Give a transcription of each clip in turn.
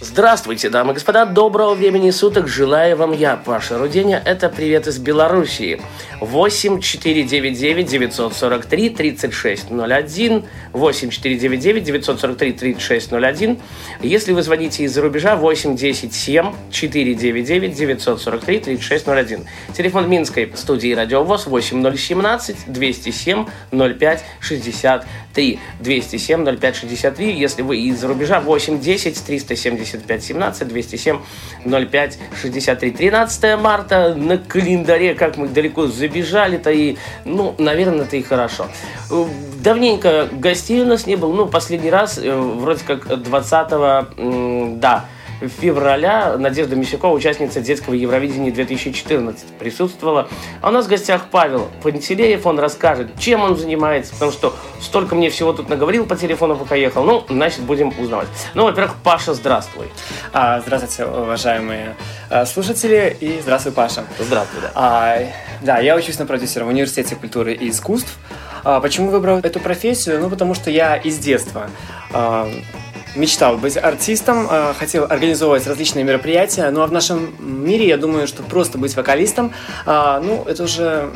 Здравствуйте, дамы и господа, доброго времени суток, желаю вам я, Паша Руденя, это привет из Белоруссии. 8 499 943 3601, 8 499 943 3601. Если вы звоните из-за рубежа, 8 10 7 499 943 3601. Телефон Минской студии Радиовоз 8017 207 05 63. 207 05 63. Если вы из-за рубежа, 8 10 370 75 17 207 05 63. 13 марта на календаре, как мы далеко забежали-то и, ну, наверное, это и хорошо. Давненько гостей у нас не было, ну, последний раз, э, вроде как 20 да, февраля Надежда Мещакова, участница детского Евровидения 2014, присутствовала. А у нас в гостях Павел Пантелеев, он расскажет, чем он занимается, потому что столько мне всего тут наговорил по телефону, пока ехал. Ну, значит, будем узнавать. Ну, во-первых, Паша, здравствуй. А, здравствуйте, уважаемые а, слушатели, и здравствуй, Паша. Здравствуй, да. А, да, я учусь на продюсера в Университете культуры и искусств. А, почему выбрал эту профессию? Ну, потому что я из детства а, мечтал быть артистом, а, хотел организовывать различные мероприятия, ну а в нашем мире, я думаю, что просто быть вокалистом, а, ну, это уже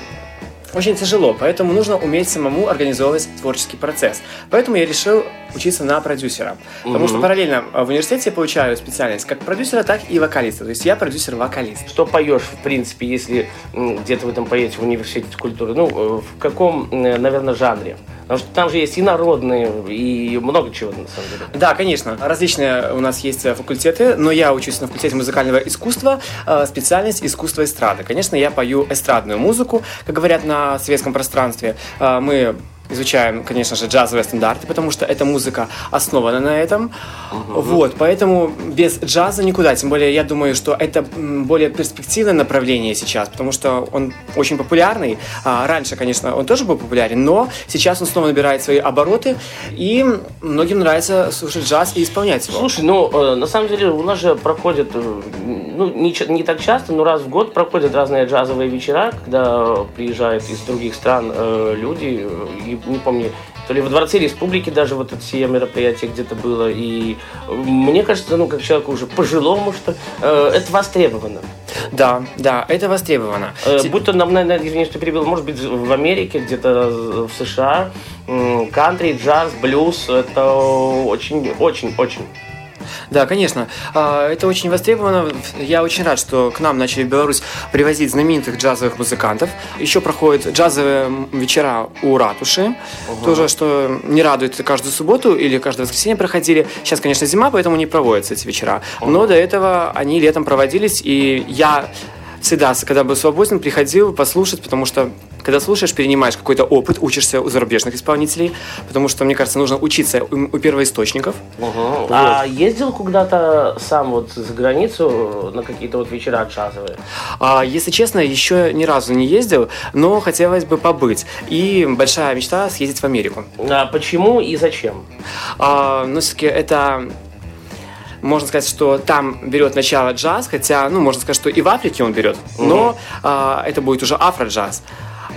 очень тяжело, поэтому нужно уметь самому организовывать творческий процесс. Поэтому я решил учиться на продюсера. Потому что параллельно в университете я получаю специальность как продюсера, так и вокалиста. То есть я продюсер-вокалист. Что поешь, в принципе, если где-то в этом поете в университете культуры? Ну, э, в каком, наверное, жанре? Потому что там же есть и народные, и много чего, на самом деле. Да, конечно. Различные у нас есть факультеты, но я учусь на факультете музыкального искусства, э, специальность искусство эстрады. Конечно, я пою эстрадную музыку, как говорят на светском пространстве. Э, мы изучаем, конечно же, джазовые стандарты, потому что эта музыка основана на этом. Uh-huh. Вот, поэтому без джаза никуда. Тем более, я думаю, что это более перспективное направление сейчас, потому что он очень популярный. А, раньше, конечно, он тоже был популярен, но сейчас он снова набирает свои обороты, и многим нравится слушать джаз и исполнять его. Слушай, ну, э, на самом деле, у нас же проходят, э, ну, не, не так часто, но раз в год проходят разные джазовые вечера, когда приезжают из других стран э, люди и не помню, то ли в Дворце Республики даже вот это все мероприятие где-то было. И мне кажется, ну, как человеку уже пожилому, что э, это востребовано. Да, да, это востребовано. Э, будь то, наверное, извини, что перебил, может быть, в Америке, где-то в США, кантри, джаз, блюз, это очень, очень, очень да, конечно. А, это очень востребовано. Я очень рад, что к нам начали в Беларусь привозить знаменитых джазовых музыкантов. Еще проходят джазовые вечера у ратуши. Угу. Тоже, что не радует каждую субботу или каждое воскресенье проходили. Сейчас, конечно, зима, поэтому не проводятся эти вечера. Но до этого они летом проводились, и я всегда, когда был свободен, приходил послушать, потому что когда слушаешь, перенимаешь какой-то опыт, учишься у зарубежных исполнителей, потому что, мне кажется, нужно учиться у, у первоисточников. Вот. А ездил куда-то сам вот за границу на какие-то вот вечера джазовые? А, если честно, еще ни разу не ездил, но хотелось бы побыть. И большая мечта съездить в Америку. А почему и зачем? А, ну, все-таки это можно сказать, что там берет начало джаз, хотя, ну, можно сказать, что и в Африке он берет, но угу. а, это будет уже афро-джаз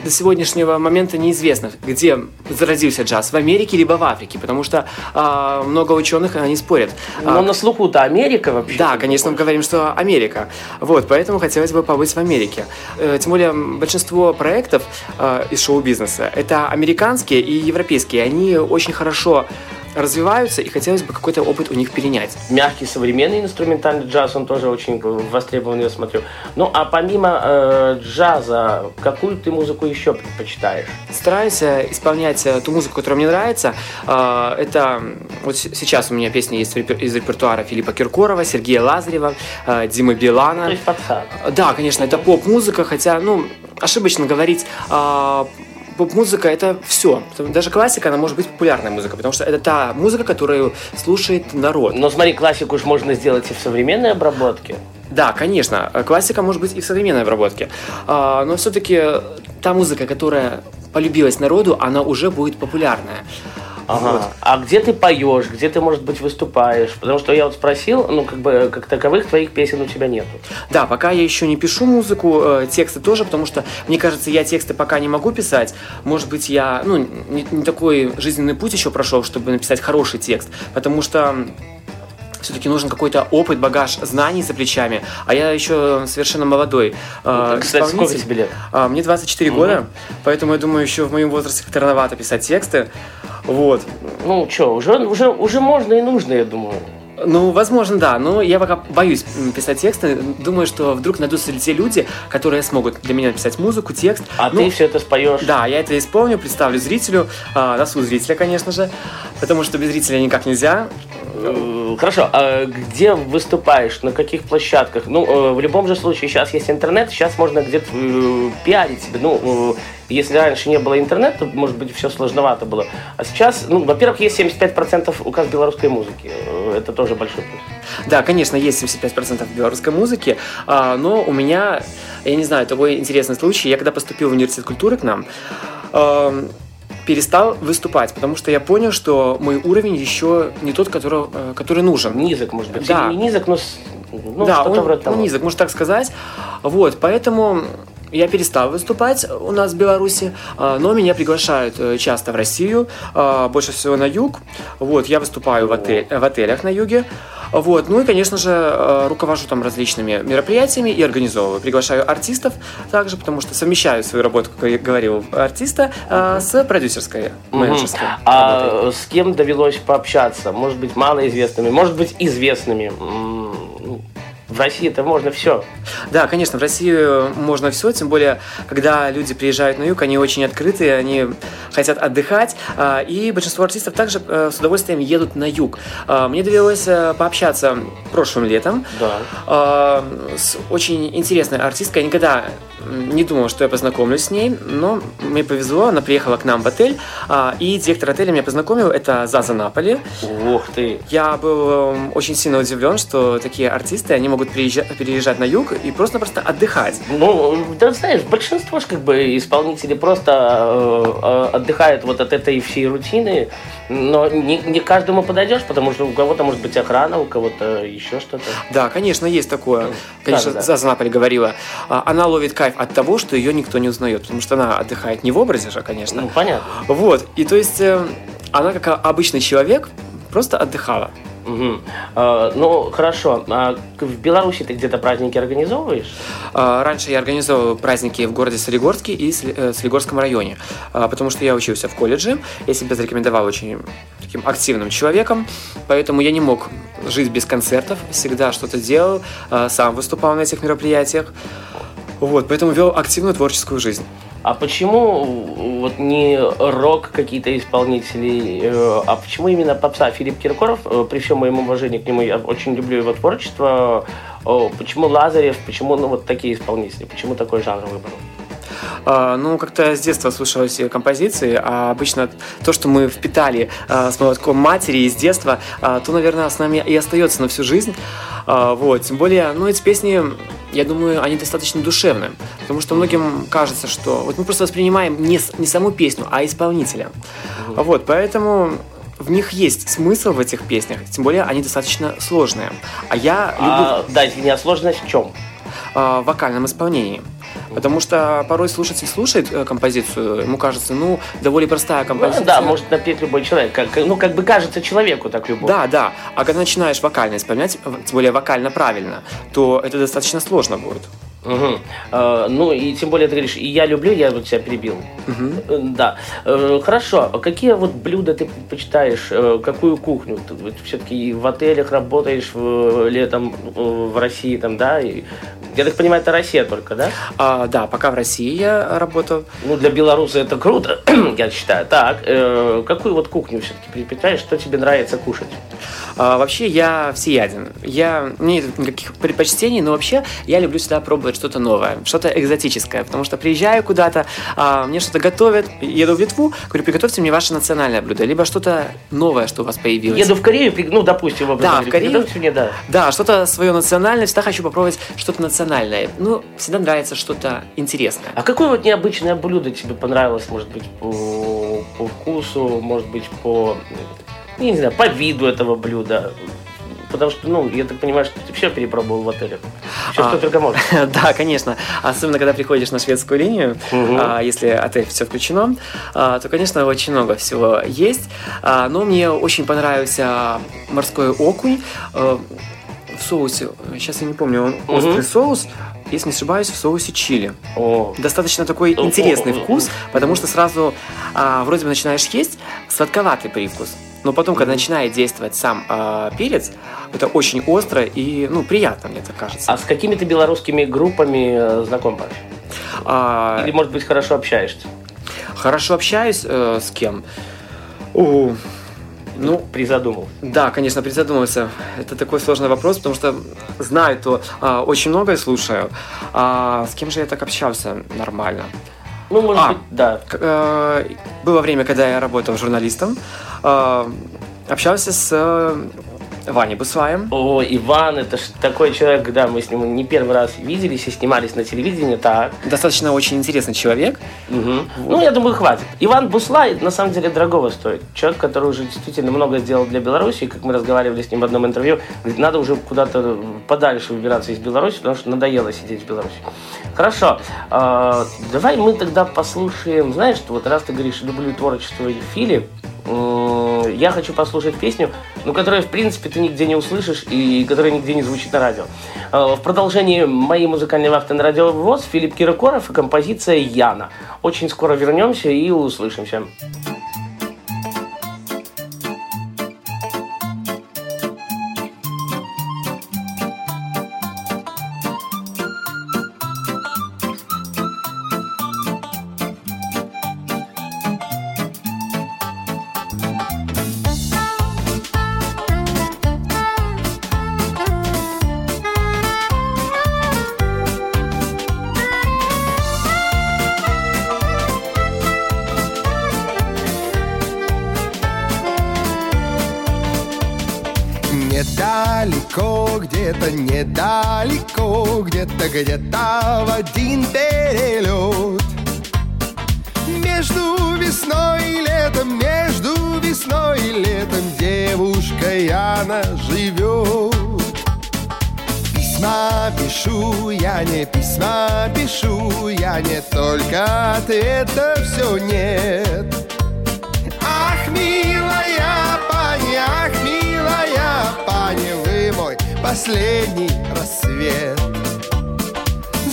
до сегодняшнего момента неизвестно, где зародился джаз, в Америке либо в Африке, потому что э, много ученых они спорят. Но а, на слуху-то Америка вообще. Да, конечно, мы говорим, что Америка. Вот, поэтому хотелось бы побыть в Америке. Э, тем более большинство проектов э, из шоу-бизнеса это американские и европейские. Они очень хорошо развиваются, и хотелось бы какой-то опыт у них перенять. Мягкий современный инструментальный джаз, он тоже очень востребован, я смотрю. Ну, а помимо э, джаза, какую ты музыку еще предпочитаешь? Стараюсь э, исполнять э, ту музыку, которая мне нравится. Э, это вот сейчас у меня песни есть из репертуара Филиппа Киркорова, Сергея Лазарева, э, Димы Билана. То есть подсад. Да, конечно, это поп-музыка, хотя, ну, ошибочно говорить э, поп-музыка это все. Даже классика, она может быть популярная музыка, потому что это та музыка, которую слушает народ. Но смотри, классику уж можно сделать и в современной обработке. Да, конечно, классика может быть и в современной обработке. А, но все-таки та музыка, которая полюбилась народу, она уже будет популярная. Ага. Вот. А где ты поешь, где ты, может быть, выступаешь? Потому что я вот спросил, ну, как бы, как таковых твоих песен у тебя нету. Да, пока я еще не пишу музыку, э, тексты тоже, потому что, мне кажется, я тексты пока не могу писать. Может быть, я, ну, не, не такой жизненный путь еще прошел, чтобы написать хороший текст, потому что все-таки нужен какой-то опыт, багаж знаний за плечами, а я еще совершенно молодой э, Кстати, сколько исполнитель. тебе лет? А, мне 24 года, поэтому я думаю, еще в моем возрасте как-то рановато писать тексты. Вот. Ну, что, уже, уже, уже можно и нужно, я думаю. Ну, возможно, да, но я пока боюсь писать тексты. Думаю, что вдруг найдутся ли те люди, которые смогут для меня написать музыку, текст. А Ну, ты все это споешь. Да, я это исполню, представлю зрителю, а, на суд зрителя, конечно же, потому что без зрителя никак нельзя. Э, Хорошо, а где выступаешь, на каких площадках? Ну, э, в любом же случае, сейчас есть интернет, сейчас можно где-то э, пиарить себя. Ну, если раньше не было интернета, может быть, все сложновато было. А сейчас, ну, во-первых, есть 75% указ белорусской музыки. Это тоже большой плюс. Да, конечно, есть 75% белорусской музыки, а, но у меня, я не знаю, такой интересный случай. Я когда поступил в университет культуры к нам, эм, перестал выступать, потому что я понял, что мой уровень еще не тот, который, э, который нужен. Низок, может быть. Да. Или не низок, но, ну, да, он, вроде того. он низок, можно так сказать. Вот, поэтому я перестал выступать у нас в Беларуси, а, но меня приглашают э, часто в Россию, а, больше всего на юг. Вот, я выступаю в, отель- в отелях на юге. Вот, ну и, конечно же, э, руковожу там различными мероприятиями и организовываю. Приглашаю артистов также, потому что совмещаю свою работу, как я говорил, артиста э, с продюсерской, менеджерской работой. А с кем довелось пообщаться? Может быть, малоизвестными, может быть, известными. В России это можно все. Да, конечно, в России можно все, тем более, когда люди приезжают на юг, они очень открытые, они хотят отдыхать, а, и большинство артистов также э, с удовольствием едут на юг. А, Мне довелось э, пообщаться прошлым летом Да. а, с очень интересной артисткой. Я никогда не думал, что я познакомлюсь с ней, но мне повезло, она приехала к нам в отель, а, и директор отеля меня познакомил, это Заза Наполи. Ух ты. Я был эм, очень сильно удивлен, что такие артисты, они могут приезжать, переезжать на юг и просто-просто отдыхать. Ну, да знаешь, большинство ж как бы исполнителей просто э, э, отдыхают вот от этой всей рутины, но не, не каждому подойдешь, потому что у кого-то может быть охрана, у кого-то еще что-то. Да, конечно, есть такое. Конечно, да, да. Заза Наполи говорила. а, Она ловит кайф от того, что ее никто не узнает, потому что она отдыхает не в образе же, конечно. Ну, понятно. Вот, и то есть э, она как обычный человек просто отдыхала. Мгм. Э, ну, хорошо. А в Беларуси ты где-то праздники организовываешь? А, Раньше я организовывал праздники в городе Солигорске и э, Солигорском районе, а, потому что я учился в колледже, я себя зарекомендовал очень таким активным человеком, поэтому я не мог жить без концертов, всегда что-то делал, а, сам выступал на этих мероприятиях, вот, поэтому вел активную творческую жизнь. А почему вот не рок какие-то исполнители, э, а почему именно попса? Филипп Киркоров, э, при всем моем уважении к нему, я очень люблю его творчество. Почему Лазарев, почему ну, вот такие исполнители, почему такой жанр выбрал? А, Ну, как-то с детства слушал эти композиции, а обычно то, что мы впитали а, с молотком матери из детства, а, то, наверное, с нами и остается на всю жизнь. Вот, тем более, ну, эти песни, я думаю, они достаточно душевные, потому что многим кажется, что вот мы просто воспринимаем не, не саму песню, а исполнителя. Вот, поэтому в них есть смысл в этих песнях, тем более они достаточно сложные. А я люблю А, да, извини, а сложность в чем? а, в вокальном исполнении. Потому что порой слушатель слушает э, композицию, ему кажется, ну, довольно простая композиция. Ну, да, может напеть любой человек. Как, ну, как бы кажется человеку так любой. Да, да. А когда начинаешь вокально исполнять, тем более вокально правильно, то это достаточно сложно будет. Мгм. Э, ну и тем более ты говоришь, и я люблю, я вот тебя перебил. Э, Да. Э, хорошо. А Какие вот блюда ты предпочитаешь? Э, какую кухню? Ты все-таки в отелях работаешь в- летом э, в России, там, да? И, я так понимаю, это Россия только, да? А, да, пока в России я работал. Ну, для белоруса это круто, я считаю. Так, э, какую вот кухню все-таки предпочитаешь? Что тебе нравится кушать? А, вообще я всеяден. Я, нет никаких предпочтений, но вообще я люблю всегда пробовать что-то новое, что-то экзотическое, потому что приезжаю куда-то, а, мне что-то готовят, еду в Литву, говорю, приготовьте мне ваше национальное блюдо, либо что-то новое, что у вас появилось. Еду в Корею, ну, допустим, в Да, в Корею. мне, да. Да, что-то свое национальное, всегда хочу попробовать что-то национальное. Ну, всегда нравится что-то интересное. А какое вот необычное блюдо тебе понравилось, может быть, по, по вкусу, может быть, по, я не знаю, по виду этого блюда? Потому что, ну, я так понимаю, что ты все перепробовал в отеле. Все, А. что только можно. Да, конечно. Особенно, когда приходишь на шведскую линию, Мгм. а, если отель все включено, а, то, конечно, очень много всего есть. А, Но мне очень понравился морской окунь э, в соусе. Сейчас я не помню, он Мгм. острый соус, если не ошибаюсь, в соусе чили. О, Достаточно такой интересный вкус, потому что сразу а, вроде бы начинаешь есть сладковатый привкус. Но потом, когда начинает действовать сам а, перец, это очень остро и ну, приятно, мне так кажется. а с какими ты белорусскими группами э, знаком, Паш? А, Или, может быть, хорошо общаешься? Хорошо общаюсь э, с кем? О, ну, Призадумал. да, конечно, призадумался. Это такой сложный вопрос, потому что знаю, то а, очень многое слушаю. А с кем же я так общался нормально? Ну, может А. быть, да. Э, Было время, когда я работал журналистом. э, Общался с э, Ваней Бусваем. О, Иван, это ж такой человек, да, мы с ним не первый раз виделись и снимались на телевидении, так. Достаточно очень интересный человек. Мгм. Ну, я думаю, хватит. Иван Буслай, на самом деле, дорогого стоит. Человек, который уже действительно много сделал для Беларуси, как мы разговаривали с ним в одном интервью, говорит, надо уже куда-то подальше выбираться из Беларуси, потому что надоело сидеть в Беларуси. Хорошо, а, давай мы тогда послушаем, знаешь, что вот раз ты говоришь, люблю творчество Фили, м, я хочу послушать песню, ну, которую, в принципе, ты нигде не услышишь и которая нигде не звучит на радио. А, В продолжении моей музыкальной вахты на радио ВОЗ Филипп Киркоров и композиция Яна. Очень скоро вернемся и услышимся. Недалеко, где-то недалеко, где-то, где-то в один перелет. Между весной и летом, между весной и летом девушка Яна живет. Письма пишу, я не письма пишу, я не только ответа все нет. Последний рассвет.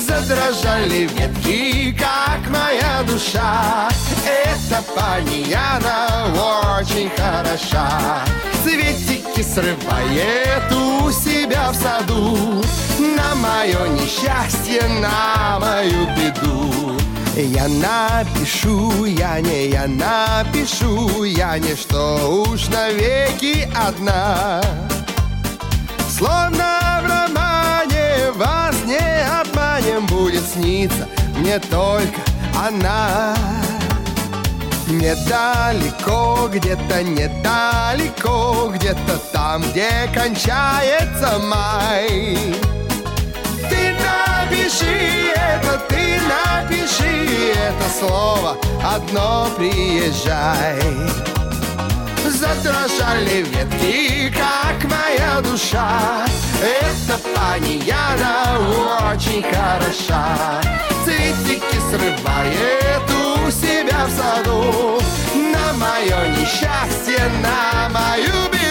Задрожали ветки, как моя душа. Эта пани Яна очень хороша. Цветики срывает у себя в саду. На мое несчастье, на мою беду. Я напишу, я не, я напишу, я не что уж навеки одна. Словно в романе вас не обманем Будет сниться мне только она. Недалеко, где-то недалеко Где-то там, где кончается май. Ты напиши это, ты напиши это слово Одно приезжай Задрожали ветки, как моя душа. Эта пани Яна очень хороша. Цветики срывает у себя в саду. На мое несчастье, на мою беду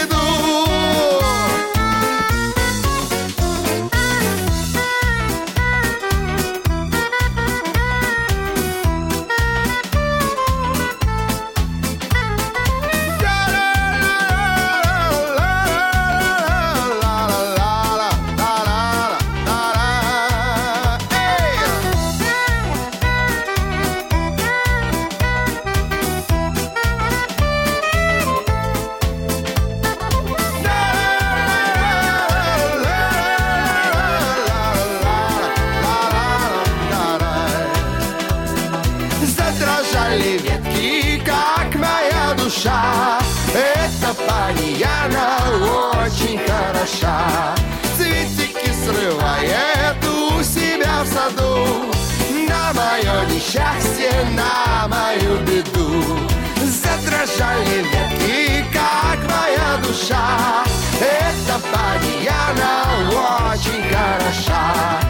несчастье на мою беду. Задрожали ветки, как моя душа. Эта паньяна очень хороша.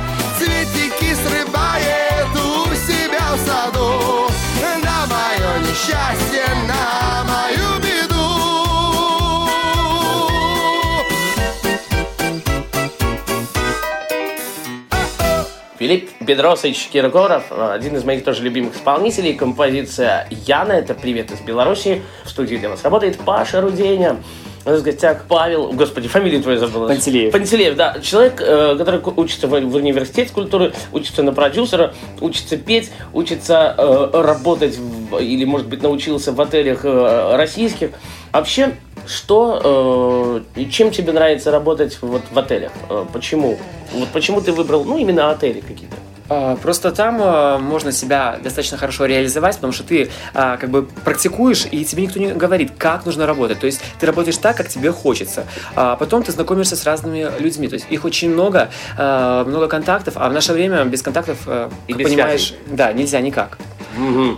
Филипп Бедросович Киркоров, один из моих тоже любимых исполнителей. Композиция Яна, это «Привет из Беларуси». В студии для вас работает Паша Руденя. У нас в гостях Павел, господи, фамилию твою забыл. Пантелеев. Пантелеев, да. Человек, э, который учится в, университете культуры, учится на продюсера, учится петь, учится э, работать в- или, может быть, научился в отелях э, российских. Вообще, что, э, чем тебе нравится работать вот в отелях? Э, почему? Вот почему ты выбрал, ну, именно отели какие-то? А, Просто там а, можно себя достаточно хорошо реализовать, потому что ты а, как бы практикуешь, и тебе никто не говорит, как нужно работать. То есть ты работаешь так, как тебе хочется. А потом ты знакомишься с разными людьми. То есть их очень много, а, много контактов, а в наше время без контактов, И без понимаешь, связей. да, нельзя никак.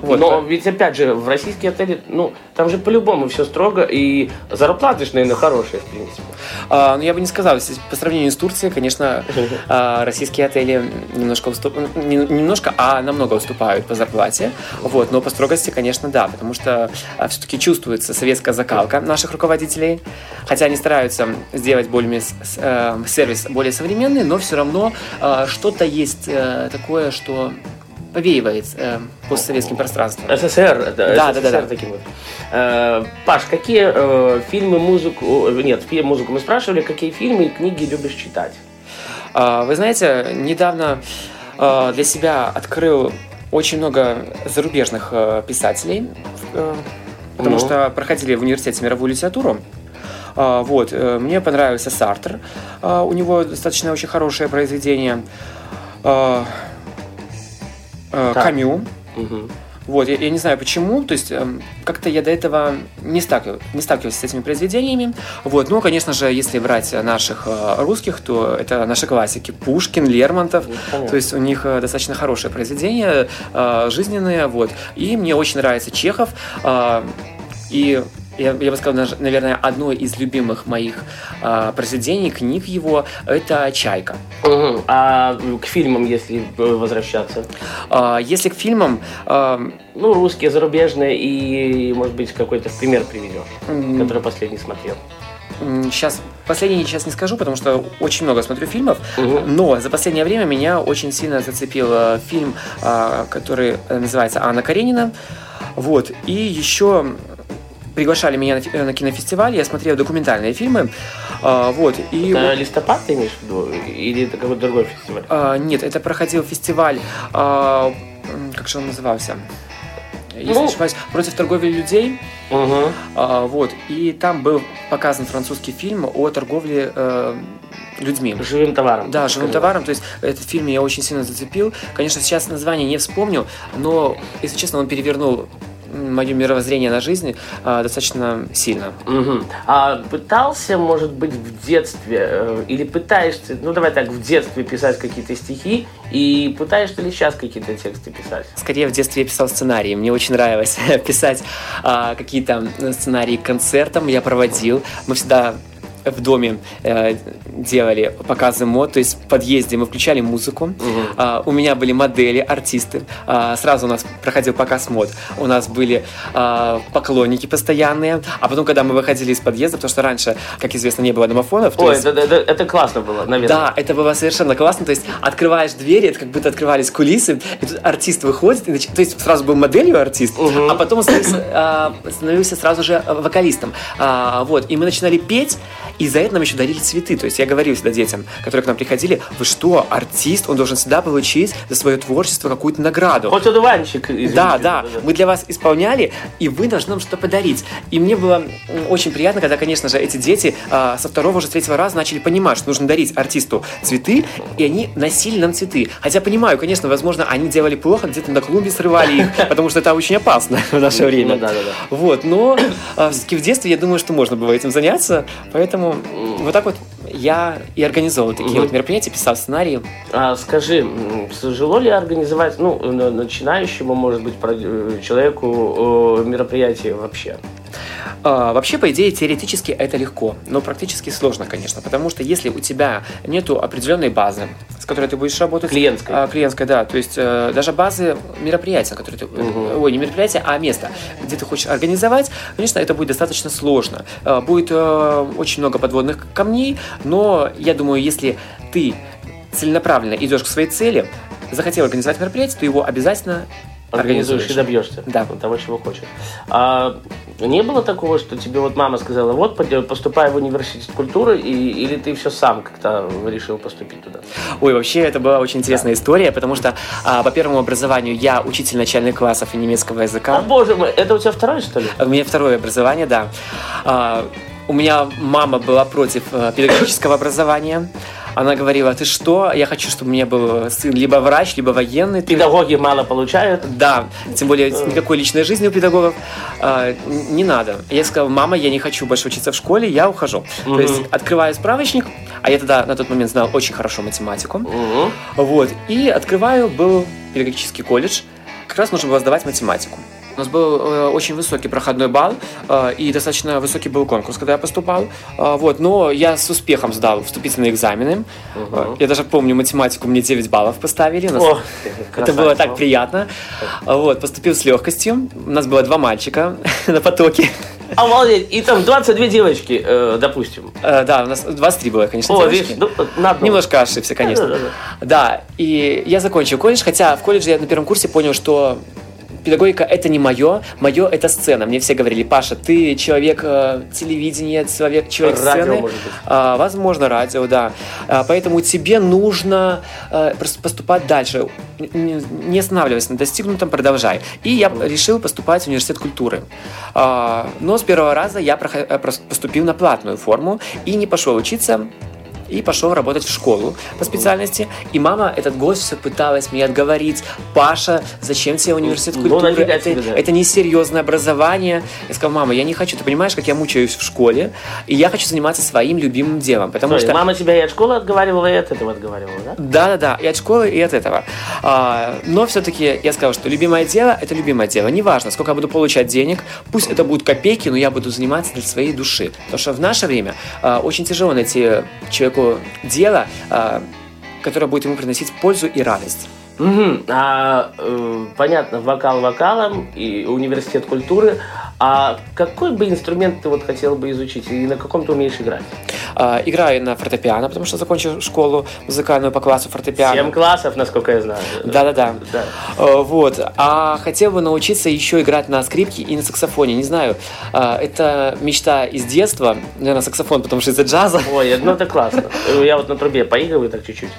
Вот, Но ведь опять же, в российские отели, ну, там же по-любому все строго, и зарплаты, ж, наверное, хорошие, в принципе. А, ну, я бы не сказал, по сравнению с Турцией, конечно, а, российские отели немножко уступ- не- немножко, а намного уступают по зарплате. Вот, но по строгости, конечно, да, потому что все-таки чувствуется советская закалка наших руководителей. Хотя они стараются сделать более э, сервис более современный, но все равно э, что-то есть э, такое, что повеивает э, постсоветским пространством. СССР, Да, СССР да, да, да. таким вот. Э, Паш, какие э, фильмы, музыку, э, нет, фильм, музыку мы спрашивали, какие фильмы и книги любишь читать? А, Вы знаете, недавно а, для себя открыл очень много зарубежных а, писателей, э, потому Ну. что проходили в университете мировую литературу. А, Вот, э, мне понравился Сартер, А, у него достаточно очень хорошее произведение. А, э. Камю. Мгм. Вот, я, я не знаю почему, то есть эм, как-то я до этого не, сталкив- не сталкивался с этими произведениями. Вот, ну, конечно же, если брать наших э, русских, то это наши классики. Пушкин, Лермонтов. Ну, понятно. То есть у них э, достаточно хорошие произведения, э, жизненные, вот. И мне очень нравится Чехов. э, и я, я бы сказал, наверное, одно из любимых моих э, произведений, книг его, это «Чайка». Мгм. А к фильмам, если э, возвращаться? А, Если к фильмам, э, Ну, русские, зарубежные и, может быть, какой-то пример приведешь, который последний смотрел. Сейчас последний сейчас не скажу, потому что очень много смотрю фильмов, Мгм. но за последнее время меня очень сильно зацепил э, фильм, а, который э, называется Анна Каренина. Вот. И еще приглашали меня на, фи- на кинофестиваль, я смотрел документальные фильмы. А, Вот. И Это вот- листопад ты имеешь в виду? Или это какой-то другой фестиваль? а, нет, это проходил фестиваль, а, как же он назывался? Если Ну. не ошибаюсь, против торговли людей. Угу. А, вот. И там был показан французский фильм о торговле э, людьми. Живым товаром. Да, живым Скажем. товаром. То есть этот фильм меня очень сильно зацепил. Конечно, сейчас название не вспомню, но, если честно, он перевернул мое мировоззрение на жизнь а, достаточно сильно. Мгм. А пытался, может быть, в детстве, э, или пытаешься, ну давай так, в детстве писать какие-то стихи, и пытаешься ли сейчас какие-то тексты писать? Скорее, в детстве я писал сценарии. Мне очень нравилось писать а, какие-то сценарии к концертам. Я проводил. Мы всегда в доме э, делали показы мод, то есть в подъезде мы включали музыку. А, у меня были модели, артисты. А, сразу у нас проходил показ мод. У нас были а, поклонники постоянные. А потом, когда мы выходили из подъезда, потому что раньше, как известно, не было домофонов. Ой, есть- это, это- это классно было, наверное. да, это было совершенно классно. То есть открываешь двери, это как будто открывались кулисы, и тут артист выходит, и нач- то есть сразу был моделью артист, а потом становился, а, становился сразу же вокалистом. А, вот, и мы начинали петь, и за это нам еще дарили цветы. То есть я говорил всегда детям, которые к нам приходили, вы что, артист, он должен всегда получить за свое творчество какую-то награду. Хоть одуванчик, извините. Да, да, мы для вас исполняли, и вы должны нам что-то подарить. И мне было очень приятно, когда, конечно же, эти дети а, со второго уже, с третьего раза начали понимать, что нужно дарить артисту цветы, и они носили нам цветы. Хотя понимаю, конечно, возможно, они делали плохо, где-то на клумбе срывали их, потому что это очень опасно в наше время. Ну да, да, да. Вот, но все-таки в детстве я думаю, что можно было этим заняться, поэтому вот так вот я и организовал такие вот мероприятия, писал сценарии. А скажи, тяжело ли организовать, ну, на- начинающему, может быть, э, человеку мероприятие вообще? А, вообще, по идее, теоретически это легко, но практически сложно, конечно, потому что если у тебя нету определенной базы, с которой ты будешь работать... Клиентской. а, клиентской, да. То есть э, даже базы мероприятия, которые ты... э, Ой, не мероприятия, а место, где ты хочешь организовать, конечно, это будет достаточно сложно. Э, будет э, очень много подводных камней, но я думаю, если ты целенаправленно идешь к своей цели, захотел организовать мероприятие, то его обязательно Организуешь организуешь. и добьешься Да. того, чего хочешь. А не было такого, что тебе вот мама сказала, вот поступай в университет культуры, и, или ты все сам как-то решил поступить туда? Ой, вообще это была очень интересная история, потому что а, по первому образованию я учитель начальных классов и немецкого О, языка. боже мой, это у тебя второе, что ли? У меня второе образование, да. А, у меня мама была против э, педагогического образования. Она говорила, ты что, я хочу, чтобы у меня был сын либо врач, либо военный. Педагоги мало получают. Да, тем более никакой личной жизни у педагогов а, не надо. Я сказала, мама, я не хочу больше учиться в школе, я ухожу. То есть открываю справочник, а я тогда на тот момент знал очень хорошо математику. Мгм. Вот. И открываю, был педагогический колледж. Как раз нужно было сдавать математику. У нас был э, очень высокий проходной балл э, и достаточно высокий был конкурс, когда я поступал. Э, вот, но я с успехом сдал вступительные экзамены. Э, я даже помню математику, мне 9 баллов поставили. Нас- О, это было так приятно. Вот, поступил с легкостью. У нас было два мальчика на потоке. Обалдеть. И там 22 девочки, э, допустим. Э, Да, у нас 23 было, конечно, О, девочки. видишь, ну, на одну. Немножко ошибся, конечно. Да-да-да. Да, и я закончил колледж, хотя в колледже я на первом курсе понял, что педагогика это не мое, мое это сцена. Мне все говорили, Паша, ты человек э, телевидения, человек, человек Радио, сцены. может быть. А, возможно, радио, да. А, поэтому тебе нужно э, поступать дальше. Не останавливайся на достигнутом, продолжай. И я решил поступать в университет культуры. А, но с первого раза я э, поступил на платную форму и не пошел учиться. И пошел работать в школу по специальности. И мама этот год все пыталась мне отговорить. Паша, зачем тебе университет Ну, культуры? нафига это, тебе, да. это несерьезное образование. Я сказал, мама, я не хочу. Ты понимаешь, как я мучаюсь в школе, и я хочу заниматься своим любимым делом. Потому Стой, что... Мама тебя и от школы отговаривала, и от этого отговаривала, да? Да-да-да, и от школы, и от этого. А, но все-таки я сказал, что любимое дело – это любимое дело. Неважно, сколько я буду получать денег, пусть это будут копейки, но я буду заниматься для своей души. Потому что в наше время а, очень тяжело найти человеку дело, а, которое будет ему приносить пользу и радость. Мгм. А, э, понятно, вокал вокалом и университет культуры. А какой бы инструмент ты вот хотел бы изучить и на каком ты умеешь играть? А, играю на фортепиано, потому что закончил школу музыкальную по классу фортепиано. Семь классов, насколько я знаю. Да-да-да. Да. Э, Вот. А хотел бы научиться еще играть на скрипке и на саксофоне. Не знаю, а, это мечта из детства. Наверное, саксофон, потому что из-за джаза. Ой, ну это классно. Я вот на трубе поигрываю так чуть-чуть.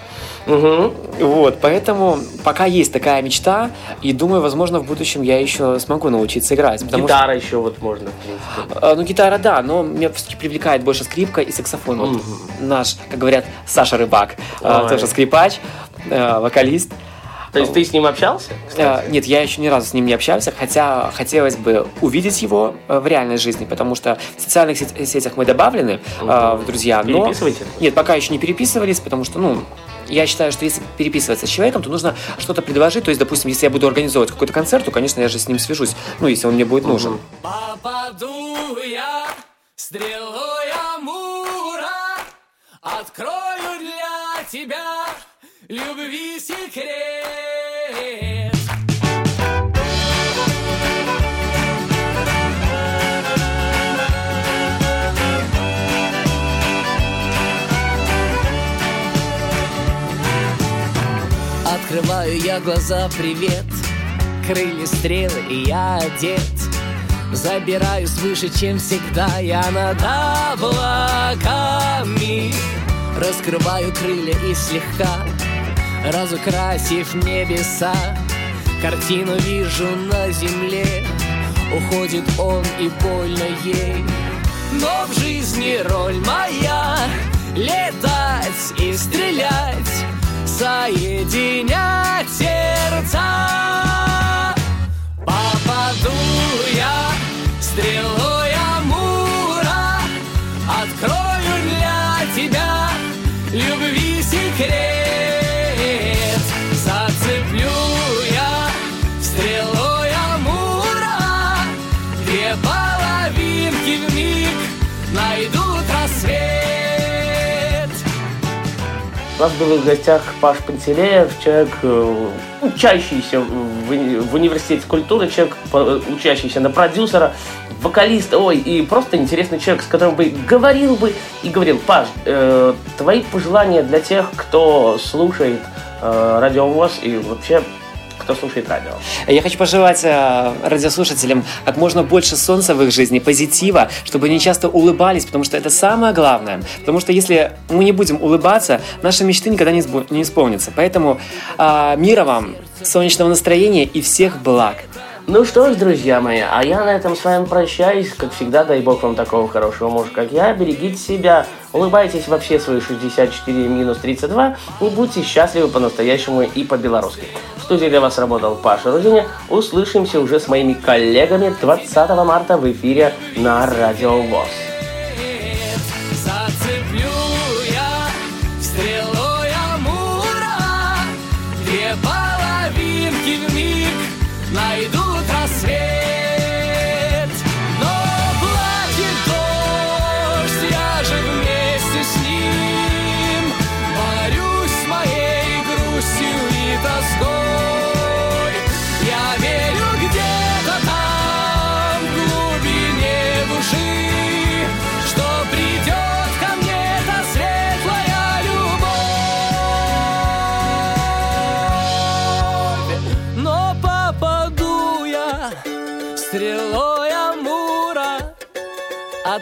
Мгм. Вот, поэтому пока есть такая мечта, и думаю, возможно, в будущем я еще смогу научиться играть. Потому что, Гитара еще вот можно, в принципе. э, ну, гитара, да, но меня все-таки привлекает больше скрипка и саксофон. Вот наш, как говорят, Саша Рыбак, э, Ой. тоже скрипач, э, вокалист. То есть ты с ним общался? Кстати? Нет, я еще ни разу с ним не общался, хотя хотелось бы увидеть его в реальной жизни, потому что в социальных сет- сетях мы добавлены э, в друзья, но... Нет, пока еще не переписывались, потому что, ну, я считаю, что если переписываться с человеком, то нужно что-то предложить. То есть, допустим, если я буду организовывать какой-то концерт, то, конечно, я же с ним свяжусь. Ну, если он мне будет нужен. Попаду я стрелой Амура, Открою для тебя любви секрет. Открываю я глаза, привет. Крылья стрелы, и я одет. Забираюсь выше, чем всегда Я над облаками. Раскрываю крылья и слегка Разукрасив небеса. Картину вижу на земле. Уходит он и больно ей. Но в жизни роль моя Летать и стрелять Соединять сердца. Попаду я стрелой У нас был в гостях Паш Пантелеев, человек, э, учащийся в, уни- в университете культуры, человек, учащийся на продюсера, вокалист, ой, и просто интересный человек, с которым бы говорил бы и говорил. Паш, э, твои пожелания для тех, кто слушает э, радиовоз и вообще кто слушает радио. Я хочу пожелать э, радиослушателям как можно больше солнца в их жизни, позитива, чтобы они часто улыбались, потому что это самое главное. Потому что если мы не будем улыбаться, наши мечты никогда не, сбу- не исполнятся. Поэтому э, мира вам, солнечного настроения и всех благ. Ну что ж, друзья мои, а я на этом с вами прощаюсь. Как всегда, дай бог вам такого хорошего мужа, как я. Берегите себя, улыбайтесь во все свои 64 минус 32 и будьте счастливы по-настоящему и по-белорусски. Студии для вас работал Паша Рудиня. Услышимся уже с моими коллегами 20 марта в эфире на Радио ВОЗ.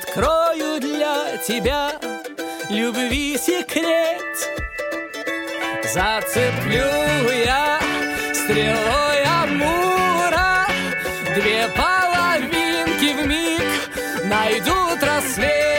Открою для тебя любви секрет. Зацеплю я стрелой Амура Две половинки в миг найдут рассвет